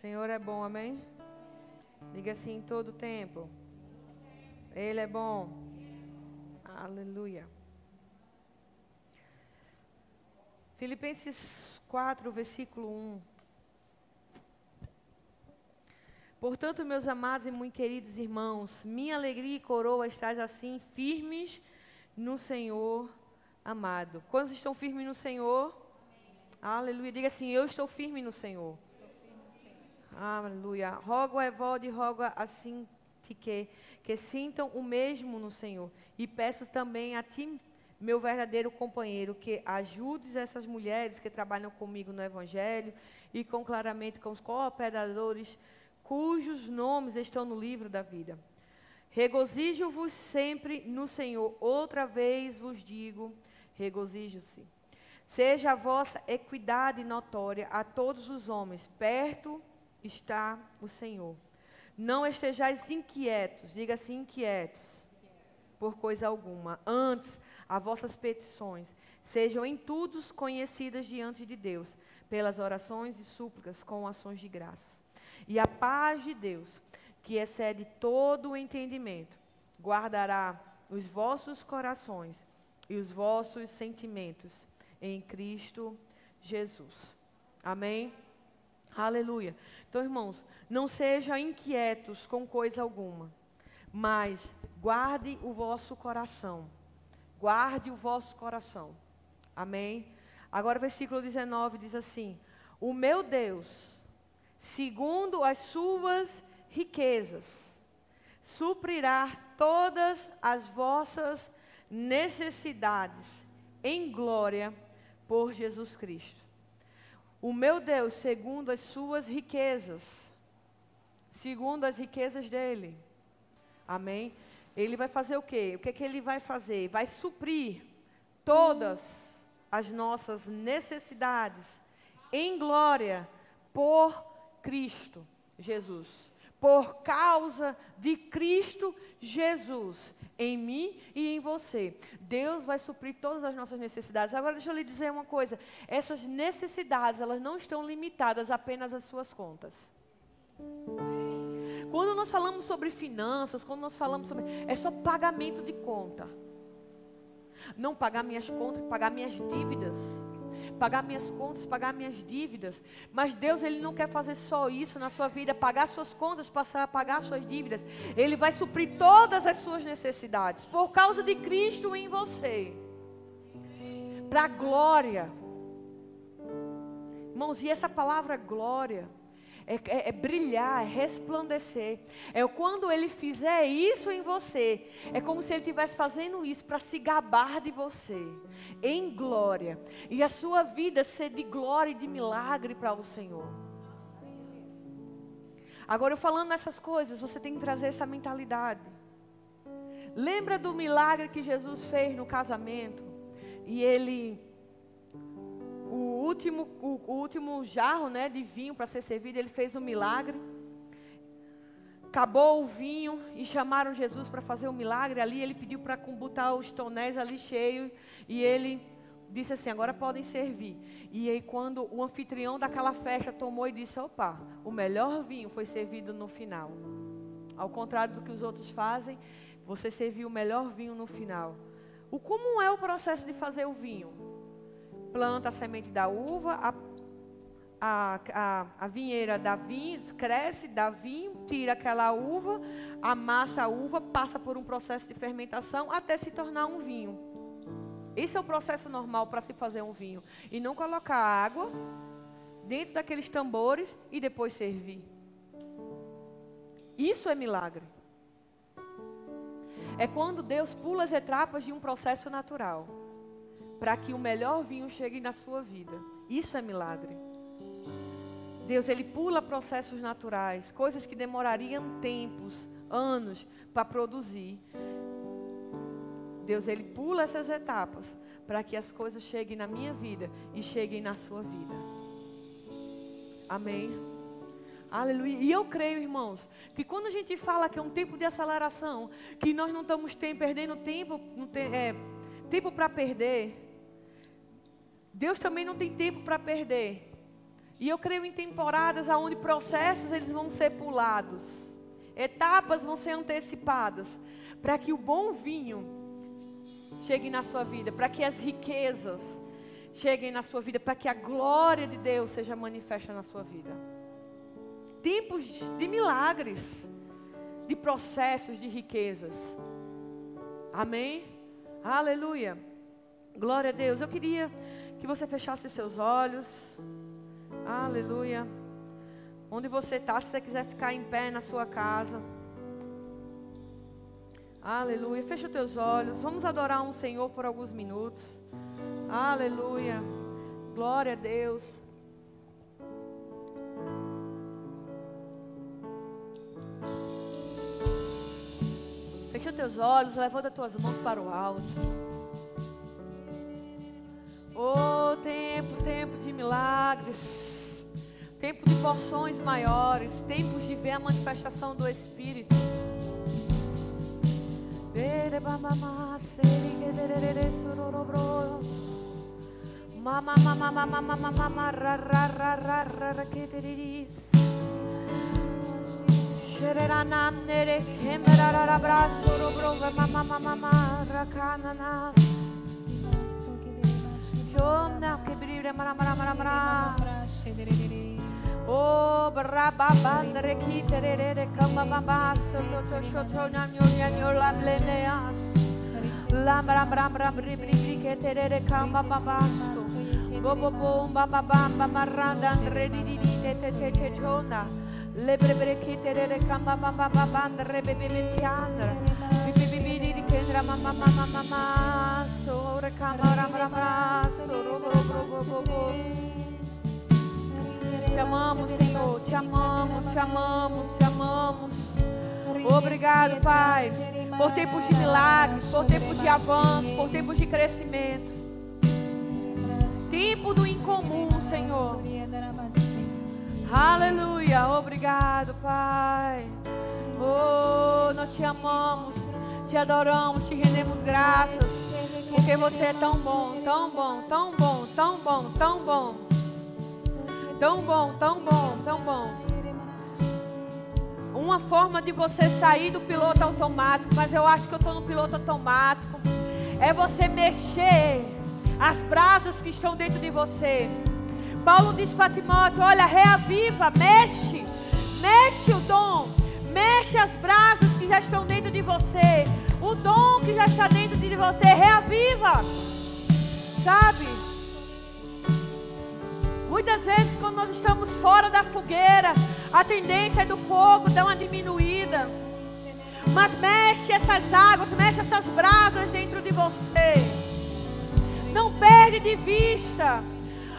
Speaker 1: Senhor é bom, amém? Diga assim todo tempo. Ele é bom. Aleluia. Filipenses 4, versículo 1. Portanto, meus amados e muito queridos irmãos, minha alegria e coroa estás assim firmes no Senhor amado. Quantos estão firmes no Senhor? Aleluia. Diga assim: Eu estou firme no Senhor. Aleluia. Rogo a Evode, rogo assim que, que sintam o mesmo no Senhor. E peço também a ti, meu verdadeiro companheiro, que ajudes essas mulheres que trabalham comigo no Evangelho e com claramente com os cooperadores cujos nomes estão no livro da vida. Regozijo-vos sempre no Senhor. Outra vez vos digo, regozijo-se. Seja a vossa equidade notória a todos os homens, perto está o Senhor. Não estejais inquietos, diga assim, inquietos, por coisa alguma. Antes, as vossas petições sejam em tudo conhecidas diante de Deus, pelas orações e súplicas com ações de graças. E a paz de Deus, que excede todo o entendimento, guardará os vossos corações e os vossos sentimentos em Cristo Jesus. Amém? Aleluia. Então, irmãos, não sejam inquietos com coisa alguma, mas guarde o vosso coração. Guarde o vosso coração. Amém? Agora, versículo 19 diz assim: O meu Deus, segundo as suas riquezas, suprirá todas as vossas necessidades em glória por Jesus Cristo. O meu Deus, segundo as suas riquezas, segundo as riquezas dele. Amém? Ele vai fazer o quê? O que, é que ele vai fazer? Vai suprir todas as nossas necessidades em glória por Cristo Jesus por causa de Cristo Jesus em mim e em você. Deus vai suprir todas as nossas necessidades. Agora deixa eu lhe dizer uma coisa, essas necessidades, elas não estão limitadas apenas às suas contas. Quando nós falamos sobre finanças, quando nós falamos sobre é só pagamento de conta. Não pagar minhas contas, pagar minhas dívidas pagar minhas contas, pagar minhas dívidas. Mas Deus, Ele não quer fazer só isso na sua vida, pagar suas contas, passar a pagar suas dívidas. Ele vai suprir todas as suas necessidades, por causa de Cristo em você. Para a glória. Irmãos, e essa palavra glória é, é, é brilhar, é resplandecer. É quando ele fizer isso em você, é como se ele estivesse fazendo isso para se gabar de você, em glória. E a sua vida ser de glória e de milagre para o Senhor. Agora, eu falando nessas coisas, você tem que trazer essa mentalidade. Lembra do milagre que Jesus fez no casamento? E ele, o último, o, o último jarro né, de vinho para ser servido, ele fez um milagre. Acabou o vinho e chamaram Jesus para fazer um milagre ali. Ele pediu para botar os tonéis ali cheios. E ele disse assim: agora podem servir. E aí, quando o anfitrião daquela festa tomou e disse: opa, o melhor vinho foi servido no final. Ao contrário do que os outros fazem, você serviu o melhor vinho no final. O como é o processo de fazer o vinho? Planta a semente da uva, a, a, a, a vinheira dá vinho, cresce, dá vinho, tira aquela uva, amassa a uva, passa por um processo de fermentação até se tornar um vinho. Esse é o processo normal para se fazer um vinho. E não colocar água dentro daqueles tambores e depois servir. Isso é milagre. É quando Deus pula as etapas de um processo natural para que o melhor vinho chegue na sua vida. Isso é milagre. Deus, ele pula processos naturais, coisas que demorariam tempos, anos para produzir. Deus ele pula essas etapas para que as coisas cheguem na minha vida e cheguem na sua vida. Amém. Aleluia. E eu creio, irmãos, que quando a gente fala que é um tempo de aceleração, que nós não estamos tem, perdendo tempo, é, tempo para perder, Deus também não tem tempo para perder. E eu creio em temporadas onde processos eles vão ser pulados, etapas vão ser antecipadas, para que o bom vinho cheguem na sua vida, para que as riquezas cheguem na sua vida, para que a glória de Deus seja manifesta na sua vida. Tempos de milagres, de processos de riquezas. Amém? Aleluia. Glória a Deus. Eu queria que você fechasse seus olhos. Aleluia. Onde você está, se você quiser ficar em pé na sua casa. Aleluia. Fecha os teus olhos. Vamos adorar um Senhor por alguns minutos. Aleluia. Glória a Deus. Fecha os teus olhos, levanta as tuas mãos para o alto. Tempo, de milagres. Tempo de porções maiores. Tempos de ver a manifestação do Espírito. Mama mama mama mama Shomda kebrire mara mara mara mara. Oh bra ba ba re ki tere re re kamba ba ba so to to sho to na nyo nya nyo la ble ne as. La bra bra bra bri bri bri ke tere re kamba ba ba so. Bo bo bo ba ba ba ba maranda re di di di te te te te chona. Le bre bre ki tere re kamba ba ba ba ba re be be be tiandra. Te amamos, Senhor. Te amamos, te amamos, te amamos. Obrigado, Pai, por tempos de milagres, por tempos de avanço, por tempos de crescimento. Tempo do incomum, Senhor. Aleluia. Obrigado, Pai. Oh, nós te amamos, te adoramos, te rendemos graças. Porque você é tão bom, tão bom, tão bom, tão bom, tão bom. Tão bom, tão bom, tão bom. Uma forma de você sair do piloto automático, mas eu acho que eu estou no piloto automático, é você mexer as brasas que estão dentro de você. Paulo diz para Timóteo: olha, reaviva, mexe, mexe o dom, mexe as brasas que já estão dentro de você, o dom que já está dentro de você, reaviva, sabe? Muitas vezes, quando nós estamos fora da fogueira, a tendência do fogo dar uma diminuída. Mas mexe essas águas, mexe essas brasas dentro de você. Não perde de vista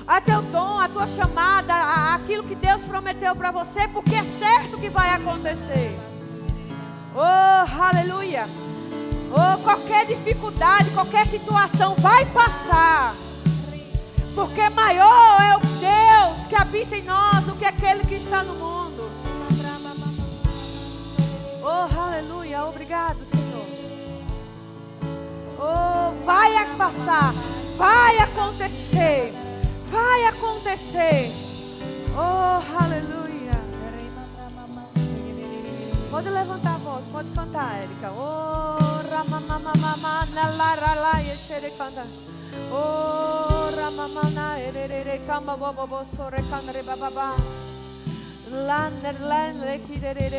Speaker 1: a teu dom, a tua chamada, a, aquilo que Deus prometeu para você, porque é certo que vai acontecer. Oh, aleluia. Oh, qualquer dificuldade, qualquer situação vai passar. Porque maior é o Deus que habita em nós do que aquele que está no mundo. Oh, aleluia. Obrigado, Senhor. Oh, vai passar. Vai acontecer. Vai acontecer. Oh, aleluia. Pode levantar a voz, pode cantar, Érica. Oh, ramamamamama, nalarala, yesherekanda. Oh, ramamana, erere, kama, bobo, sore, kanre, bababa. Lander, lan, lekidere,